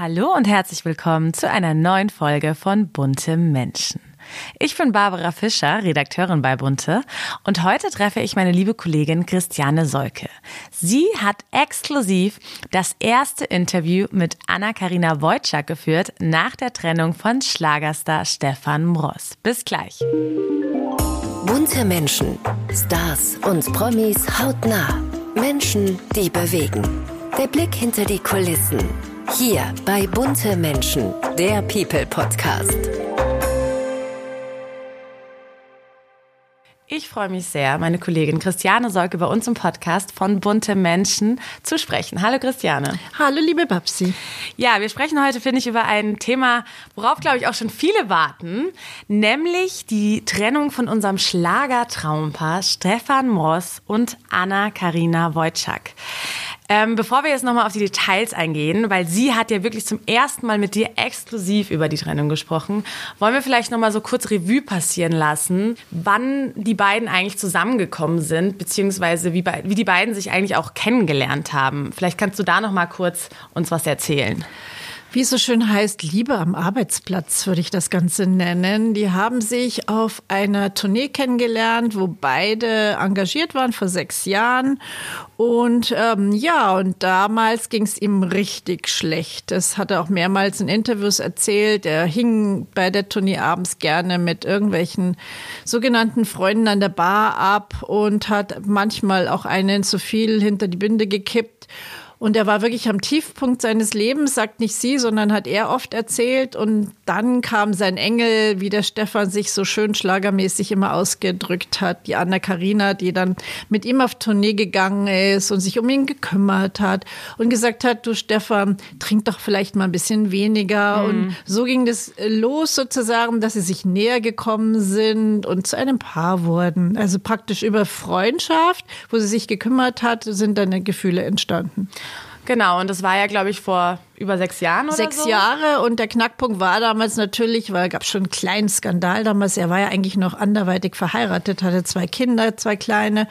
Hallo und herzlich willkommen zu einer neuen Folge von Bunte Menschen. Ich bin Barbara Fischer, Redakteurin bei Bunte und heute treffe ich meine liebe Kollegin Christiane Solke. Sie hat exklusiv das erste Interview mit Anna-Karina Wojcik geführt nach der Trennung von Schlagerstar Stefan Mross. Bis gleich. Bunte Menschen, Stars und Promis hautnah. Menschen, die bewegen. Der Blick hinter die Kulissen. Hier bei Bunte Menschen, der People Podcast. Ich freue mich sehr, meine Kollegin Christiane Solke bei uns im Podcast von Bunte Menschen zu sprechen. Hallo Christiane. Hallo liebe Babsi. Ja, wir sprechen heute, finde ich, über ein Thema, worauf, glaube ich, auch schon viele warten, nämlich die Trennung von unserem Schlagertraumpaar Stefan Moss und Anna-Karina Wojcik. Ähm, bevor wir jetzt nochmal auf die Details eingehen, weil sie hat ja wirklich zum ersten Mal mit dir exklusiv über die Trennung gesprochen, wollen wir vielleicht nochmal so kurz Revue passieren lassen, wann die beiden eigentlich zusammengekommen sind, beziehungsweise wie, wie die beiden sich eigentlich auch kennengelernt haben. Vielleicht kannst du da nochmal kurz uns was erzählen. Wie es so schön heißt, Liebe am Arbeitsplatz würde ich das Ganze nennen. Die haben sich auf einer Tournee kennengelernt, wo beide engagiert waren vor sechs Jahren. Und ähm, ja, und damals ging es ihm richtig schlecht. Das hat er auch mehrmals in Interviews erzählt. Er hing bei der Tournee abends gerne mit irgendwelchen sogenannten Freunden an der Bar ab und hat manchmal auch einen zu viel hinter die Binde gekippt. Und er war wirklich am Tiefpunkt seines Lebens, sagt nicht sie, sondern hat er oft erzählt. Und dann kam sein Engel, wie der Stefan sich so schön schlagermäßig immer ausgedrückt hat, die Anna Karina, die dann mit ihm auf Tournee gegangen ist und sich um ihn gekümmert hat und gesagt hat, du Stefan, trink doch vielleicht mal ein bisschen weniger. Mhm. Und so ging das los sozusagen, dass sie sich näher gekommen sind und zu einem Paar wurden. Also praktisch über Freundschaft, wo sie sich gekümmert hat, sind dann Gefühle entstanden. Genau, und das war ja, glaube ich, vor über sechs Jahren oder sechs so? Sechs Jahre und der Knackpunkt war damals natürlich, weil es gab schon einen kleinen Skandal damals. Er war ja eigentlich noch anderweitig verheiratet, hatte zwei Kinder, zwei kleine.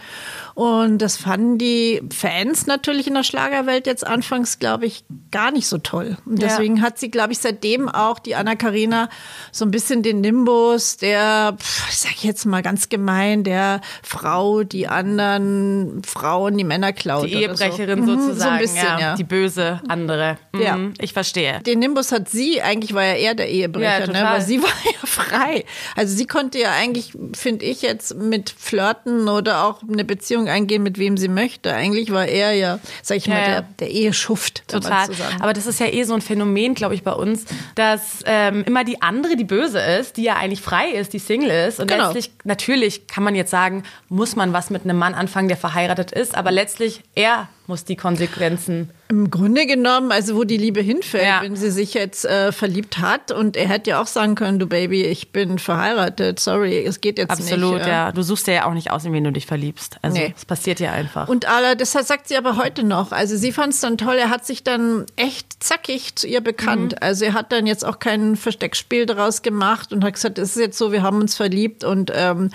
Und das fanden die Fans natürlich in der Schlagerwelt jetzt anfangs, glaube ich, gar nicht so toll. Und deswegen ja. hat sie, glaube ich, seitdem auch die Anna Karina so ein bisschen den Nimbus der, ich sag jetzt mal ganz gemein, der Frau, die anderen Frauen, die Männer klaut. Die Ehebrecherin so. sozusagen, mhm, so ein bisschen, ja, ja. die böse andere. Mhm. Ja. Mhm, ich verstehe. Den Nimbus hat sie, eigentlich war ja er der Ehebrecher, ja, ne? weil sie war ja frei. Also sie konnte ja eigentlich, finde ich jetzt, mit Flirten oder auch eine Beziehung eingehen, mit wem sie möchte. Eigentlich war er ja, sag ich ja, mal, der, der Eheschuft. Total. Aber das ist ja eh so ein Phänomen, glaube ich, bei uns, dass ähm, immer die andere die böse ist, die ja eigentlich frei ist, die Single ist. Und genau. letztlich, natürlich kann man jetzt sagen, muss man was mit einem Mann anfangen, der verheiratet ist, aber letztlich er muss die Konsequenzen im Grunde genommen, also wo die Liebe hinfällt, ja. wenn sie sich jetzt äh, verliebt hat und er hätte ja auch sagen können, du Baby, ich bin verheiratet, sorry, es geht jetzt Absolut, nicht. Absolut, ja. Du suchst ja auch nicht aus, in wen du dich verliebst. Also nee. es passiert ja einfach. Und aber, das sagt sie aber heute noch. Also sie fand es dann toll, er hat sich dann echt zackig zu ihr bekannt. Mhm. Also er hat dann jetzt auch kein Versteckspiel daraus gemacht und hat gesagt, es ist jetzt so, wir haben uns verliebt und ähm,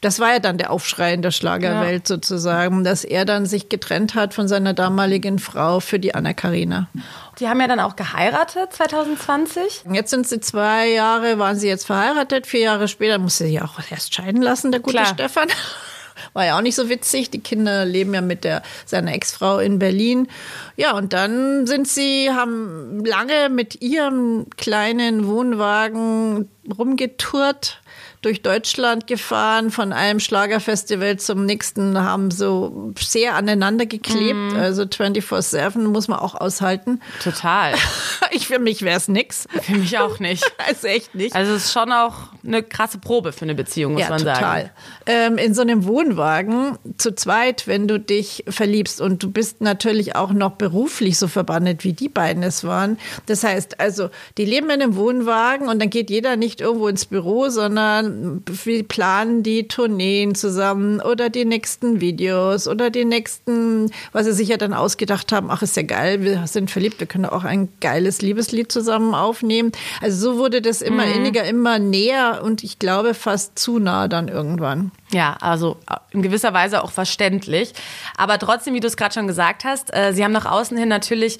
das war ja dann der Aufschrei in der Schlagerwelt ja. sozusagen, dass er dann sich getrennt hat von seiner damaligen Frau für die Anna-Karina. Die haben ja dann auch geheiratet 2020. Jetzt sind sie zwei Jahre, waren sie jetzt verheiratet. Vier Jahre später musste sie auch erst scheiden lassen, der gute Klar. Stefan. War ja auch nicht so witzig. Die Kinder leben ja mit der, seiner Ex-Frau in Berlin. Ja, und dann sind sie, haben lange mit ihrem kleinen Wohnwagen rumgetourt durch Deutschland gefahren, von einem Schlagerfestival zum nächsten, haben so sehr aneinander geklebt. Mhm. Also 24-7 muss man auch aushalten. Total. Ich für mich wäre es nix. Für mich auch nicht. also echt nicht. Also es ist schon auch eine krasse Probe für eine Beziehung, muss ja, man sagen. Total. Ähm, in so einem Wohnwagen zu zweit, wenn du dich verliebst und du bist natürlich auch noch beruflich so verbandet, wie die beiden es waren. Das heißt also, die leben in einem Wohnwagen und dann geht jeder nicht irgendwo ins Büro, sondern wir planen die Tourneen zusammen oder die nächsten Videos oder die nächsten, was sie sich ja dann ausgedacht haben, ach ist ja geil, wir sind verliebt, wir können auch ein geiles Liebeslied zusammen aufnehmen. Also so wurde das immer mhm. inniger, immer näher und ich glaube fast zu nah dann irgendwann. Ja, also in gewisser Weise auch verständlich. Aber trotzdem, wie du es gerade schon gesagt hast, äh, sie haben nach außen hin natürlich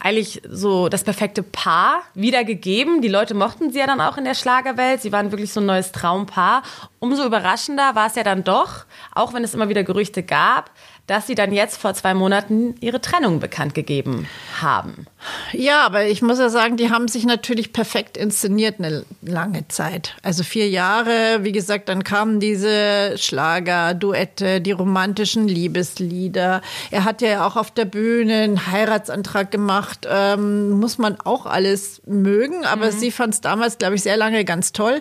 eigentlich so das perfekte Paar wiedergegeben. Die Leute mochten sie ja dann auch in der Schlagerwelt. Sie waren wirklich so ein neues Traumpaar. Umso überraschender war es ja dann doch, auch wenn es immer wieder Gerüchte gab, dass sie dann jetzt vor zwei Monaten ihre Trennung bekannt gegeben haben. Ja, aber ich muss ja sagen, die haben sich natürlich perfekt inszeniert eine lange Zeit. Also vier Jahre, wie gesagt, dann kamen diese Schlager, Duette, die romantischen Liebeslieder. Er hat ja auch auf der Bühne einen Heiratsantrag gemacht. Ähm, muss man auch alles mögen, aber mhm. sie fand es damals, glaube ich, sehr lange ganz toll.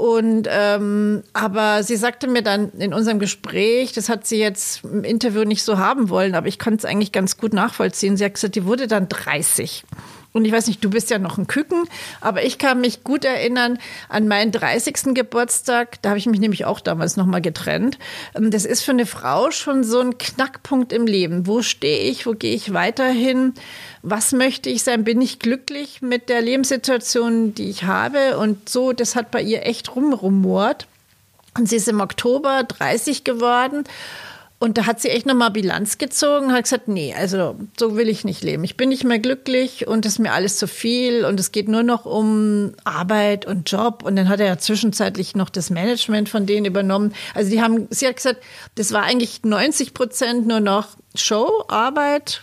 Und ähm, aber sie sagte mir dann in unserem Gespräch, das hat sie jetzt im Interview nicht so haben wollen, aber ich konnte es eigentlich ganz gut nachvollziehen. Sie hat gesagt, die wurde dann 30. Und ich weiß nicht, du bist ja noch ein Küken, aber ich kann mich gut erinnern an meinen 30. Geburtstag. Da habe ich mich nämlich auch damals nochmal getrennt. Ähm, das ist für eine Frau schon so ein Knackpunkt im Leben. Wo stehe ich? Wo gehe ich weiterhin? Was möchte ich sein? Bin ich glücklich mit der Lebenssituation, die ich habe? Und so, das hat bei ihr echt rumrumort. Und sie ist im Oktober 30 geworden. Und da hat sie echt nochmal Bilanz gezogen und hat gesagt, nee, also so will ich nicht leben. Ich bin nicht mehr glücklich und es ist mir alles zu viel und es geht nur noch um Arbeit und Job. Und dann hat er ja zwischenzeitlich noch das Management von denen übernommen. Also die haben, sie hat gesagt, das war eigentlich 90 Prozent nur noch Show, Arbeit,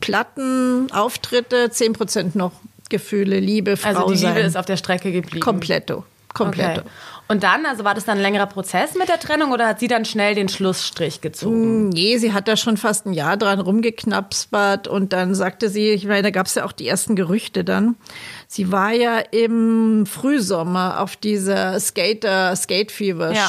Platten, Auftritte, 10 Prozent noch Gefühle, Liebe, Frau Also die sein. Liebe ist auf der Strecke geblieben. Kompletto. Kompletto. Okay. Und dann, also war das dann ein längerer Prozess mit der Trennung oder hat sie dann schnell den Schlussstrich gezogen? Nee, sie hat da schon fast ein Jahr dran rumgeknapspert und dann sagte sie, ich meine, da gab es ja auch die ersten Gerüchte dann. Sie war ja im Frühsommer auf dieser Skater, Skate Fever Ja.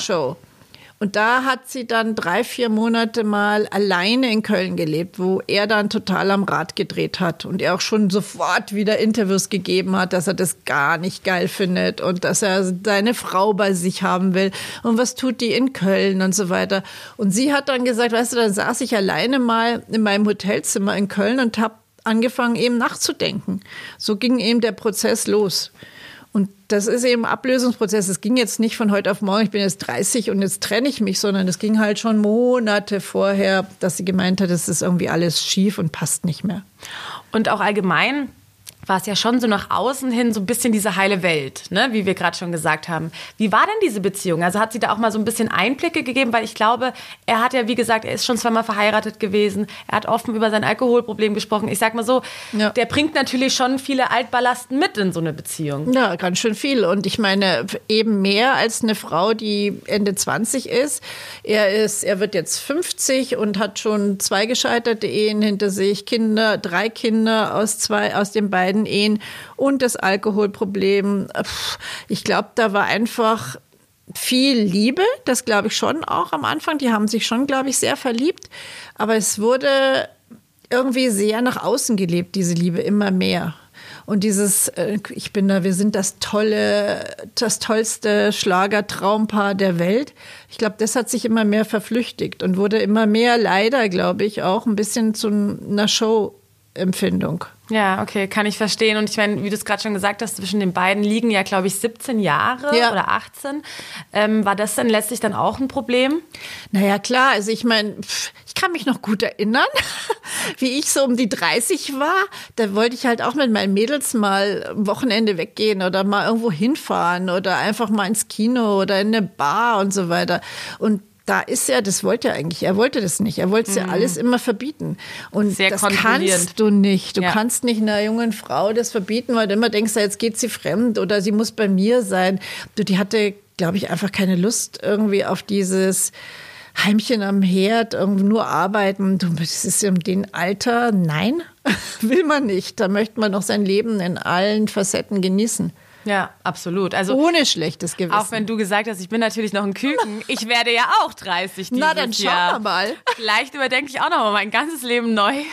Und da hat sie dann drei, vier Monate mal alleine in Köln gelebt, wo er dann total am Rad gedreht hat und er auch schon sofort wieder Interviews gegeben hat, dass er das gar nicht geil findet und dass er seine Frau bei sich haben will und was tut die in Köln und so weiter. Und sie hat dann gesagt, weißt du, dann saß ich alleine mal in meinem Hotelzimmer in Köln und habe angefangen eben nachzudenken. So ging eben der Prozess los. Und das ist eben Ablösungsprozess. Es ging jetzt nicht von heute auf morgen, ich bin jetzt 30 und jetzt trenne ich mich, sondern es ging halt schon Monate vorher, dass sie gemeint hat, es ist irgendwie alles schief und passt nicht mehr. Und auch allgemein war es ja schon so nach außen hin so ein bisschen diese heile Welt, ne? wie wir gerade schon gesagt haben. Wie war denn diese Beziehung? Also hat sie da auch mal so ein bisschen Einblicke gegeben, weil ich glaube, er hat ja, wie gesagt, er ist schon zweimal verheiratet gewesen, er hat offen über sein Alkoholproblem gesprochen. Ich sag mal so, Ja. der bringt natürlich schon viele Altballasten mit in so eine Beziehung. Ja, ganz schön viel. Und ich meine, eben mehr als eine Frau, die Ende 20 ist. Er ist, er wird jetzt 50 und hat schon zwei gescheiterte Ehen hinter sich, Kinder, drei Kinder aus zwei, aus den beiden Ehen und das Alkoholproblem. Ich glaube, da war einfach viel Liebe, das glaube ich schon auch am Anfang. Die haben sich schon, glaube ich, sehr verliebt. Aber es wurde irgendwie sehr nach außen gelebt, diese Liebe, immer mehr. Und dieses, äh, ich bin da, wir sind das tolle, das tollste Schlagertraumpaar der Welt. Ich glaube, das hat sich immer mehr verflüchtigt und wurde immer mehr, leider, glaube ich, auch ein bisschen zu einer Show-Empfindung. Ja, okay, kann ich verstehen. Und ich meine, wie du es gerade schon gesagt hast, zwischen den beiden liegen ja, glaube ich, 17 Jahre Ja. oder 18. Ähm, war das dann letztlich dann auch ein Problem? Naja, klar, also ich meine, ich kann mich noch gut erinnern, wie ich so um die 30 war. Da wollte ich halt auch mit meinen Mädels mal am Wochenende weggehen oder mal irgendwo hinfahren oder einfach mal ins Kino oder in eine Bar und so weiter. Und da ist er, das wollte er eigentlich, er wollte das nicht. Er wollte es ja alles immer verbieten. Und Mhm. Sehr das kannst du nicht. Du Ja. kannst nicht einer jungen Frau das verbieten, weil du immer denkst, jetzt geht sie fremd oder sie muss bei mir sein. Du, die hatte, glaube ich, einfach keine Lust irgendwie auf dieses Heimchen am Herd, irgendwie nur arbeiten. Du, das ist in dem Alter, nein, will man nicht. Da möchte man noch sein Leben in allen Facetten genießen. Ja, absolut. Also Ohne schlechtes Gewissen. Auch wenn du gesagt hast, ich bin natürlich noch ein Küken. Ich werde ja auch 30 dieses Na, dann schauen Jahr. wir mal. Vielleicht überdenke ich auch noch mal mein ganzes Leben neu.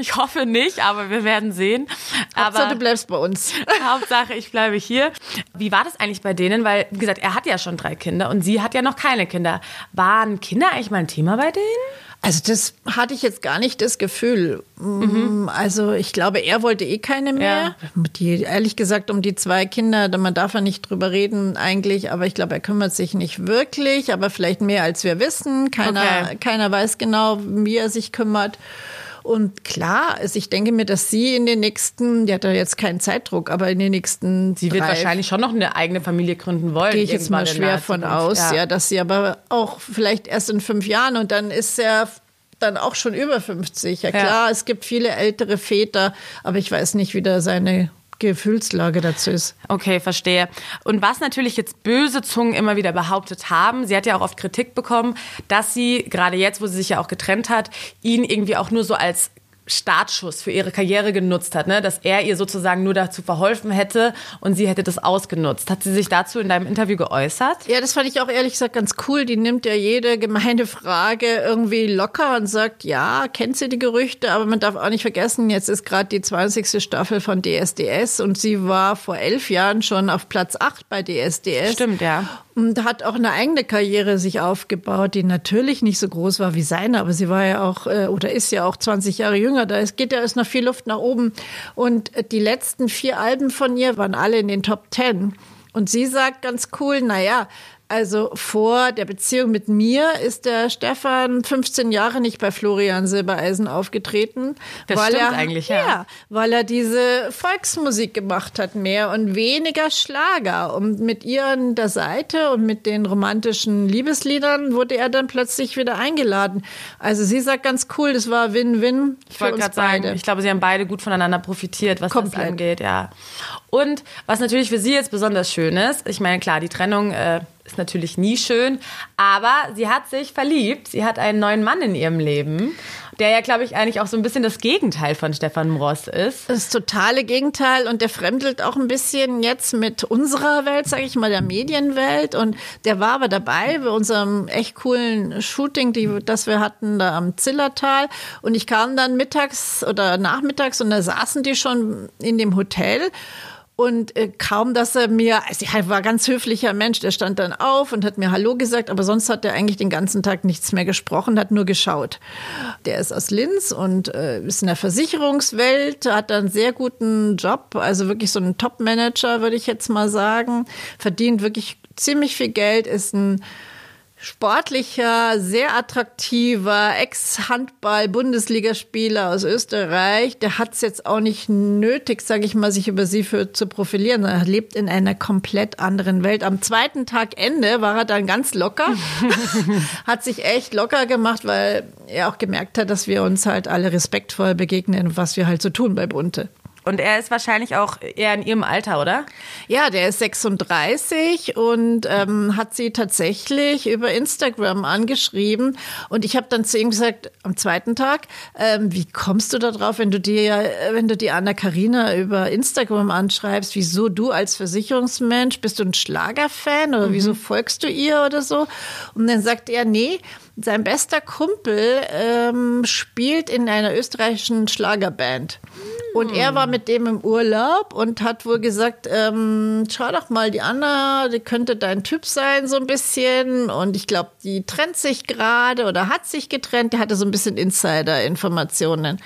Ich hoffe nicht, aber wir werden sehen. Hauptsache, Aber du bleibst bei uns. Hauptsache, ich bleibe hier. Wie war das eigentlich bei denen? Weil, wie gesagt, er hat ja schon drei Kinder und sie hat ja noch keine Kinder. Waren Kinder eigentlich mal ein Thema bei denen? Also das hatte ich jetzt gar nicht das Gefühl. Mm, Also ich glaube, er wollte eh keine mehr. Die, ehrlich gesagt, um die zwei Kinder, man darf ja nicht drüber reden eigentlich, aber ich glaube, er kümmert sich nicht wirklich, aber vielleicht mehr als wir wissen. Keiner, Okay. keiner weiß genau, wie er sich kümmert. Und klar, also ich denke mir, dass sie in den nächsten, die hat ja jetzt keinen Zeitdruck, aber in den nächsten. Sie wird drei, wahrscheinlich schon noch eine eigene Familie gründen wollen. Gehe ich jetzt mal schwer von aus, ja. Ja. dass sie aber auch vielleicht erst in fünf Jahren und dann ist er dann auch schon über 50. Ja Ja. klar, es gibt viele ältere Väter, aber ich weiß nicht, wie da seine Gefühlslage dazu ist. Okay, verstehe. Und was natürlich jetzt böse Zungen immer wieder behauptet haben, sie hat ja auch oft Kritik bekommen, dass sie, gerade jetzt, wo sie sich ja auch getrennt hat, ihn irgendwie auch nur so als Startschuss für ihre Karriere genutzt hat, ne? dass er ihr sozusagen nur dazu verholfen hätte und sie hätte das ausgenutzt. Hat sie sich dazu in deinem Interview geäußert? Ja, das fand ich auch ehrlich gesagt ganz cool. Die nimmt ja jede gemeine Frage irgendwie locker und sagt, ja, kennt sie die Gerüchte, aber man darf auch nicht vergessen, jetzt ist gerade die 20. Staffel von DSDS und sie war vor elf Jahren schon auf Platz 8 bei DSDS. Stimmt, ja. Und hat auch eine eigene Karriere sich aufgebaut, die natürlich nicht so groß war wie seine, aber sie war ja auch äh, oder ist ja auch 20 Jahre jünger. Da geht ja ist noch viel Luft nach oben. Und äh, die letzten vier Alben von ihr waren alle in den Top Ten. Und sie sagt ganz cool, na ja, also vor der Beziehung mit mir ist der Stefan 15 Jahre nicht bei Florian Silbereisen aufgetreten, Das weil stimmt er eigentlich, ja. weil er diese Volksmusik gemacht hat mehr und weniger Schlager. Und mit ihr an der Seite und mit den romantischen Liebesliedern wurde er dann plötzlich wieder eingeladen. Also sie sagt ganz cool, das war Win-Win Ich für wollte uns gerade sagen, beide. ich glaube, sie haben beide gut voneinander profitiert, was Komplett. das angeht, ja. Und was natürlich für sie jetzt besonders schön ist, ich meine, klar, die Trennung äh, ist natürlich nie schön, aber sie hat sich verliebt. Sie hat einen neuen Mann in ihrem Leben, der ja, glaube ich, eigentlich auch so ein bisschen das Gegenteil von Stefan Ross ist. Das totale Gegenteil und der fremdelt auch ein bisschen jetzt mit unserer Welt, sage ich mal, der Medienwelt. Und der war aber dabei bei unserem echt coolen Shooting, die, das wir hatten da am Zillertal. Und ich kam dann mittags oder nachmittags und da saßen die schon in dem Hotel. Und äh, kaum, dass er mir, also er war ganz höflicher Mensch, der stand dann auf und hat mir Hallo gesagt, aber sonst hat er eigentlich den ganzen Tag nichts mehr gesprochen, hat nur geschaut. Der ist aus Linz und äh, ist in der Versicherungswelt, hat einen sehr guten Job, also wirklich so ein Top-Manager, würde ich jetzt mal sagen, verdient wirklich ziemlich viel Geld, ist ein sportlicher, sehr attraktiver Ex-Handball-Bundesligaspieler aus Österreich. Der hat es jetzt auch nicht nötig, sage ich mal, sich über sie für, zu profilieren. Er lebt in einer komplett anderen Welt. Am zweiten Tag Ende war er dann ganz locker, hat sich echt locker gemacht, weil er auch gemerkt hat, dass wir uns halt alle respektvoll begegnen, was wir halt so tun bei Bunte. Und er ist wahrscheinlich auch eher in ihrem Alter, oder? Ja, der ist 36 und ähm, hat sie tatsächlich über Instagram angeschrieben. Und ich habe dann zu ihm gesagt, am zweiten Tag, ähm, wie kommst du da drauf, wenn du dir, äh, wenn du die Anna Karina über Instagram anschreibst, wieso du als Versicherungsmensch, bist du ein Schlagerfan oder wieso folgst du ihr oder so? Und dann sagt er, nee, sein bester Kumpel ähm, spielt in einer österreichischen Schlagerband. Und er war mit dem im Urlaub und hat wohl gesagt, ähm, schau doch mal, die Anna, die könnte dein Typ sein, so ein bisschen. Und ich glaube, die trennt sich gerade oder hat sich getrennt. Der hatte so ein bisschen Insider-Informationen.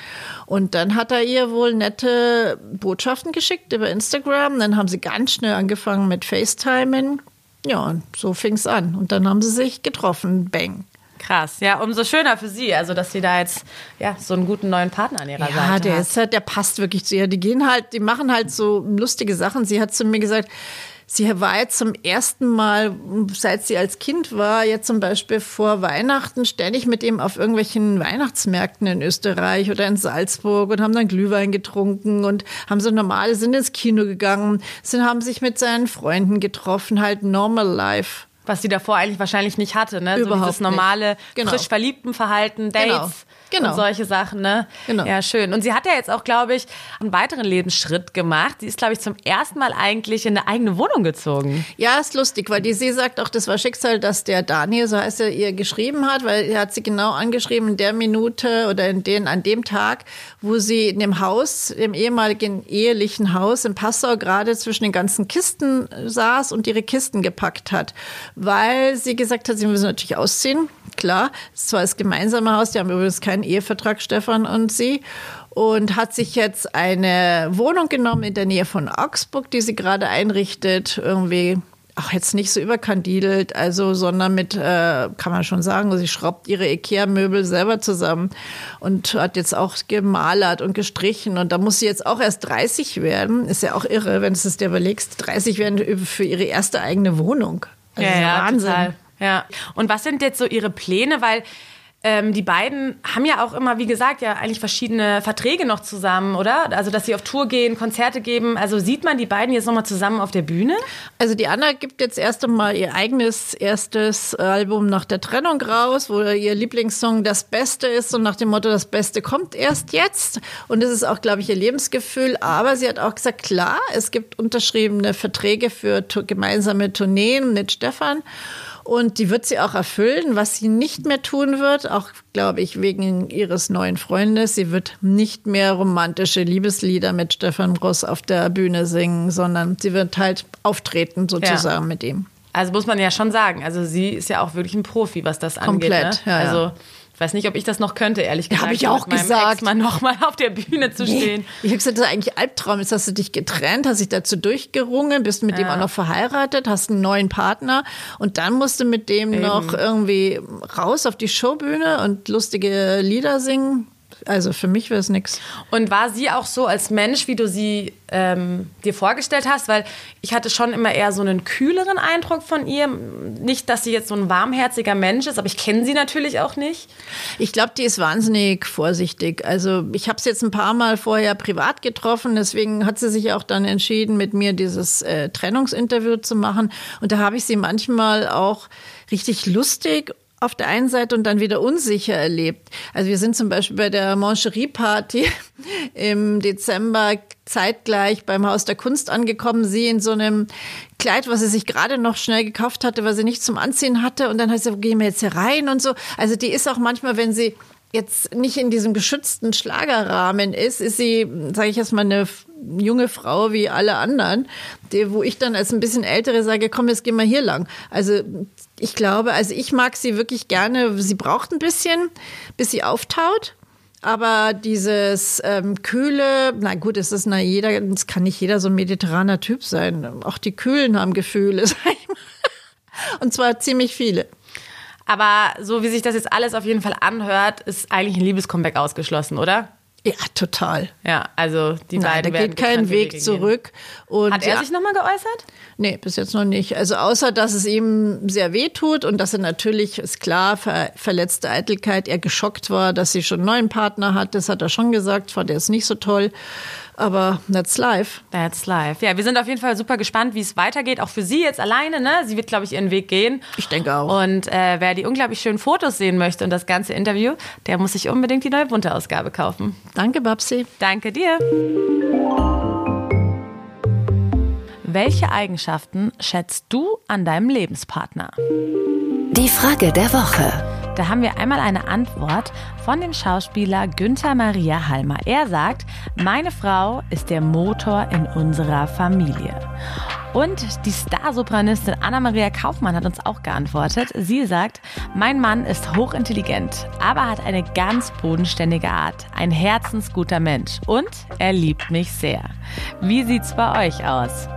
Und dann hat er ihr wohl nette Botschaften geschickt über Instagram. Dann haben sie ganz schnell angefangen mit FaceTiming. Ja, und so fing es an. Und dann haben sie sich getroffen. Bang. Krass, ja, umso schöner für sie, also dass sie da jetzt ja so einen guten neuen Partner an ihrer Seite Ja, der hat. ist halt, der passt wirklich zu ihr. Die gehen halt, die machen halt so lustige Sachen. Sie hat zu mir gesagt, sie war jetzt zum ersten Mal, seit sie als Kind war, jetzt zum Beispiel vor Weihnachten ständig mit ihm auf irgendwelchen Weihnachtsmärkten in Österreich oder in Salzburg und haben dann Glühwein getrunken und haben so normal, sind ins Kino gegangen, sind, haben sich mit seinen Freunden getroffen, halt normal life. Was sie davor eigentlich wahrscheinlich nicht hatte, ne? so Überhaupt dieses normale, nicht. Genau. frisch verliebten Verhalten, Dates Genau. Genau. und solche Sachen, ne? Genau. Ja, schön. Und sie hat ja jetzt auch, glaube ich, einen weiteren Lebensschritt gemacht. Sie ist, glaube ich, zum ersten Mal eigentlich in eine eigene Wohnung gezogen. Ja, ist lustig, weil die sie sagt auch, das war Schicksal, dass der Daniel, so heißt er, ihr geschrieben hat, weil er hat sie genau angeschrieben in der Minute oder in den, an dem Tag, wo sie in dem Haus, im ehemaligen ehelichen Haus in Passau gerade zwischen den ganzen Kisten saß und ihre Kisten gepackt hat. Weil sie gesagt hat, sie müssen natürlich ausziehen. Klar, es ist zwar das gemeinsame Haus, die haben übrigens keinen Ehevertrag, Stefan und sie und hat sich jetzt eine Wohnung genommen in der Nähe von Augsburg, die sie gerade einrichtet, irgendwie auch jetzt nicht so überkandidelt, also, sondern mit, äh, kann man schon sagen, sie schraubt ihre Ikea-Möbel selber zusammen und hat jetzt auch gemalert und gestrichen und da muss sie jetzt auch erst 30 werden. Ist ja auch irre, wenn du es dir überlegst, 30 werden für ihre erste eigene Wohnung. Also ja, ja, Wahnsinn. Total. Ja. Und was sind jetzt so ihre Pläne? Weil ähm, die beiden haben ja auch immer, wie gesagt, ja eigentlich verschiedene Verträge noch zusammen, oder? Also, dass sie auf Tour gehen, Konzerte geben. Also sieht man die beiden jetzt nochmal zusammen auf der Bühne? Also die Anna gibt jetzt erst einmal ihr eigenes erstes Album nach der Trennung raus, wo ihr Lieblingssong das Beste ist und nach dem Motto, das Beste kommt erst jetzt. Und das ist auch, glaube ich, ihr Lebensgefühl. Aber sie hat auch gesagt, klar, es gibt unterschriebene Verträge für gemeinsame Tourneen mit Stefan. Und die wird sie auch erfüllen. Was sie nicht mehr tun wird, auch glaube ich wegen ihres neuen Freundes, sie wird nicht mehr romantische Liebeslieder mit Stefan Ross auf der Bühne singen, sondern sie wird halt auftreten sozusagen ja. mit ihm. Also muss man ja schon sagen, also sie ist ja auch wirklich ein Profi, was das Komplett, angeht. Komplett, ne? ja. Also ja weiß nicht, ob ich das noch könnte, ehrlich gesagt. Habe ich auch mit gesagt. mal nochmal auf der Bühne zu stehen. Nee. Ich habe gesagt, das ist eigentlich Albtraum. Jetzt hast du dich getrennt, hast dich dazu durchgerungen, bist mit ja. dem auch noch verheiratet, hast einen neuen Partner und dann musst du mit dem Eben. noch irgendwie raus auf die Showbühne und lustige Lieder singen. Also für mich wäre es nichts. Und war sie auch so als Mensch, wie du sie ähm, dir vorgestellt hast? Weil ich hatte schon immer eher so einen kühleren Eindruck von ihr. Nicht, dass sie jetzt so ein warmherziger Mensch ist, aber ich kenne sie natürlich auch nicht. Ich glaube, die ist wahnsinnig vorsichtig. Also ich habe sie jetzt ein paar Mal vorher privat getroffen. Deswegen hat sie sich auch dann entschieden, mit mir dieses äh, Trennungsinterview zu machen. Und da habe ich sie manchmal auch richtig lustig auf der einen Seite und dann wieder unsicher erlebt. Also wir sind zum Beispiel bei der Mancherie-Party im Dezember zeitgleich beim Haus der Kunst angekommen. Sie in so einem Kleid, was sie sich gerade noch schnell gekauft hatte, was sie nicht zum Anziehen hatte. Und dann hat sie, gehen wir jetzt hier rein und so. Also die ist auch manchmal, wenn sie jetzt nicht in diesem geschützten Schlagerrahmen ist, ist sie, sage ich jetzt mal, eine junge Frau wie alle anderen, die, wo ich dann als ein bisschen ältere sage, komm, jetzt gehen wir hier lang. Also ich glaube, also ich mag sie wirklich gerne. Sie braucht ein bisschen, bis sie auftaut. Aber dieses ähm, kühle, na gut, es ist na jeder, es kann nicht jeder so ein mediterraner Typ sein. Auch die Kühlen haben Gefühle, sag ich mal. Und zwar ziemlich viele. Aber so wie sich das jetzt alles auf jeden Fall anhört, ist eigentlich ein Liebescomeback ausgeschlossen, oder? Ja, total. Ja, also die Nein, beiden. Da geht kein Weg zurück. Und Hat er ja, sich nochmal geäußert? Nee, bis jetzt noch nicht. Also außer, dass es ihm sehr weh tut und dass er natürlich, ist klar, ver verletzte Eitelkeit, er geschockt war, dass sie schon einen neuen Partner hat. Das hat er schon gesagt, fand er es nicht so toll. Aber that's life. That's life. Ja, wir sind auf jeden Fall super gespannt, wie es weitergeht. Auch für sie jetzt alleine. Ne? Sie wird, glaube ich, ihren Weg gehen. Ich denke auch. Und äh, wer die unglaublich schönen Fotos sehen möchte und das ganze Interview, der muss sich unbedingt die neue bunte Ausgabe kaufen. Danke, Babsi. Danke dir. Welche Eigenschaften schätzt du an deinem Lebenspartner? Die Frage der Woche. Da haben wir einmal eine Antwort von dem Schauspieler Günther Maria Halmer. Er sagt, meine Frau ist der Motor in unserer Familie. Und die Starsopranistin Anna-Maria Kaufmann hat uns auch geantwortet. Sie sagt, mein Mann ist hochintelligent, aber hat eine ganz bodenständige Art, ein herzensguter Mensch und er liebt mich sehr. Wie sieht's bei euch aus?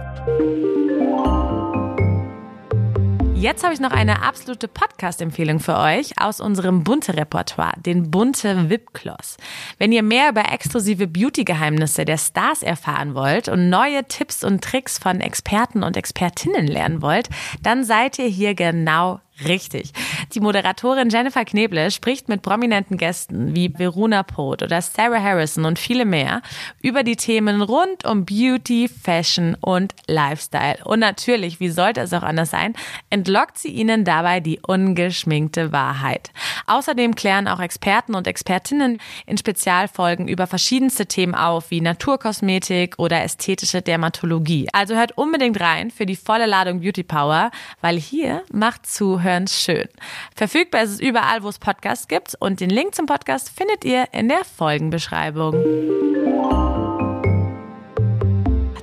Jetzt habe ich noch eine absolute Podcast-Empfehlung für euch aus unserem Bunte-Repertoire, den Bunte Wipkloss. Wenn ihr mehr über exklusive Beauty-Geheimnisse der Stars erfahren wollt und neue Tipps und Tricks von Experten und Expertinnen lernen wollt, dann seid ihr hier genau Richtig. Die Moderatorin Jennifer Kneble spricht mit prominenten Gästen wie Verona Poth oder Sarah Harrison und viele mehr über die Themen rund um Beauty, Fashion und Lifestyle. Und natürlich, wie sollte es auch anders sein, entlockt sie ihnen dabei die ungeschminkte Wahrheit. Außerdem klären auch Experten und Expertinnen in Spezialfolgen über verschiedenste Themen auf, wie Naturkosmetik oder ästhetische Dermatologie. Also hört unbedingt rein für die volle Ladung Beauty Power, weil hier macht zu Zuhören schön. Verfügbar ist es überall, wo es Podcasts gibt und den Link zum Podcast findet ihr in der Folgenbeschreibung.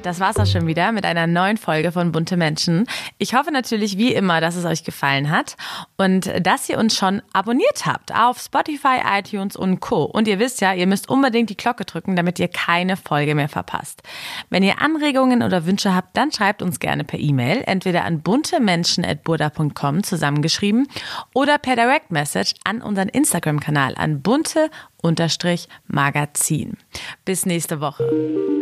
Das war's auch schon wieder mit einer neuen Folge von Bunte Menschen. Ich hoffe natürlich wie immer, dass es euch gefallen hat und dass ihr uns schon abonniert habt auf Spotify, iTunes und Co. Und ihr wisst ja, ihr müsst unbedingt die Glocke drücken, damit ihr keine Folge mehr verpasst. Wenn ihr Anregungen oder Wünsche habt, dann schreibt uns gerne per E-Mail, entweder an buntemenschen.burda.com zusammengeschrieben oder per Direct Message an unseren Instagram-Kanal an bunte-magazin. Bis nächste Woche.